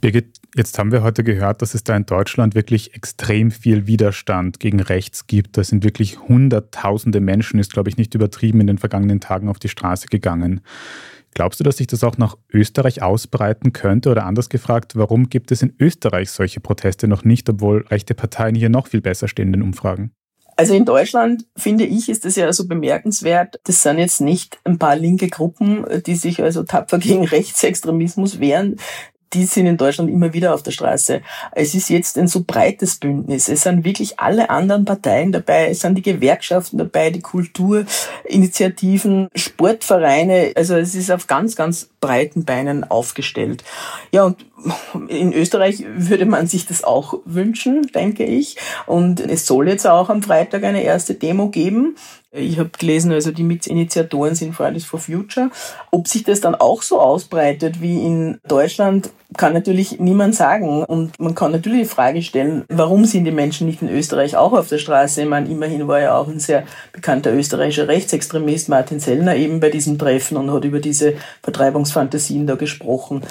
Birgit, jetzt haben wir heute gehört, dass es da in Deutschland wirklich extrem viel Widerstand gegen rechts gibt. Da sind wirklich Hunderttausende Menschen, ist glaube ich nicht übertrieben, in den vergangenen Tagen auf die Straße gegangen. Glaubst du, dass sich das auch nach Österreich ausbreiten könnte? Oder anders gefragt, warum gibt es in Österreich solche Proteste noch nicht, obwohl rechte Parteien hier noch viel besser stehen in den Umfragen? Also in Deutschland, finde ich, ist das ja so bemerkenswert. Das sind jetzt nicht ein paar linke Gruppen, die sich also tapfer gegen Rechtsextremismus wehren die sind in Deutschland immer wieder auf der Straße. Es ist jetzt ein so breites Bündnis. Es sind wirklich alle anderen Parteien dabei. Es sind die Gewerkschaften dabei, die Kulturinitiativen, Sportvereine. Also es ist auf ganz, ganz breiten Beinen aufgestellt. Ja, und in Österreich würde man sich das auch wünschen, denke ich. Und es soll jetzt auch am Freitag eine erste Demo geben. Ich habe gelesen, also die Mitinitiatoren sind Fridays for Future. Ob sich das dann auch so ausbreitet wie in Deutschland, kann natürlich niemand sagen. Und man kann natürlich die Frage stellen, warum sind die Menschen nicht in Österreich auch auf der Straße? Ich meine, immerhin war ja auch ein sehr bekannter österreichischer Rechtsextremist, Martin Sellner, eben bei diesem Treffen und hat über diese Vertreibungsfantasien da gesprochen.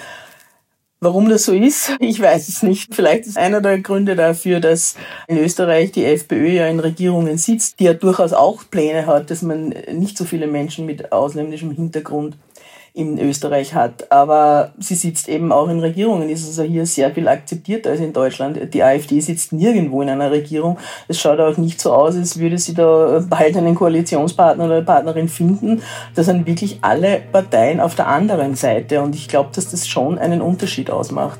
Warum das so ist, ich weiß es nicht. Vielleicht ist einer der Gründe dafür, dass in Österreich die FPÖ ja in Regierungen sitzt, die ja durchaus auch Pläne hat, dass man nicht so viele Menschen mit ausländischem Hintergrund in Österreich hat. Aber sie sitzt eben auch in Regierungen, ist also hier sehr viel akzeptierter als in Deutschland. Die AfD sitzt nirgendwo in einer Regierung. Es schaut auch nicht so aus, als würde sie da bald einen Koalitionspartner oder eine Partnerin finden. Da sind wirklich alle Parteien auf der anderen Seite. Und ich glaube, dass das schon einen Unterschied ausmacht.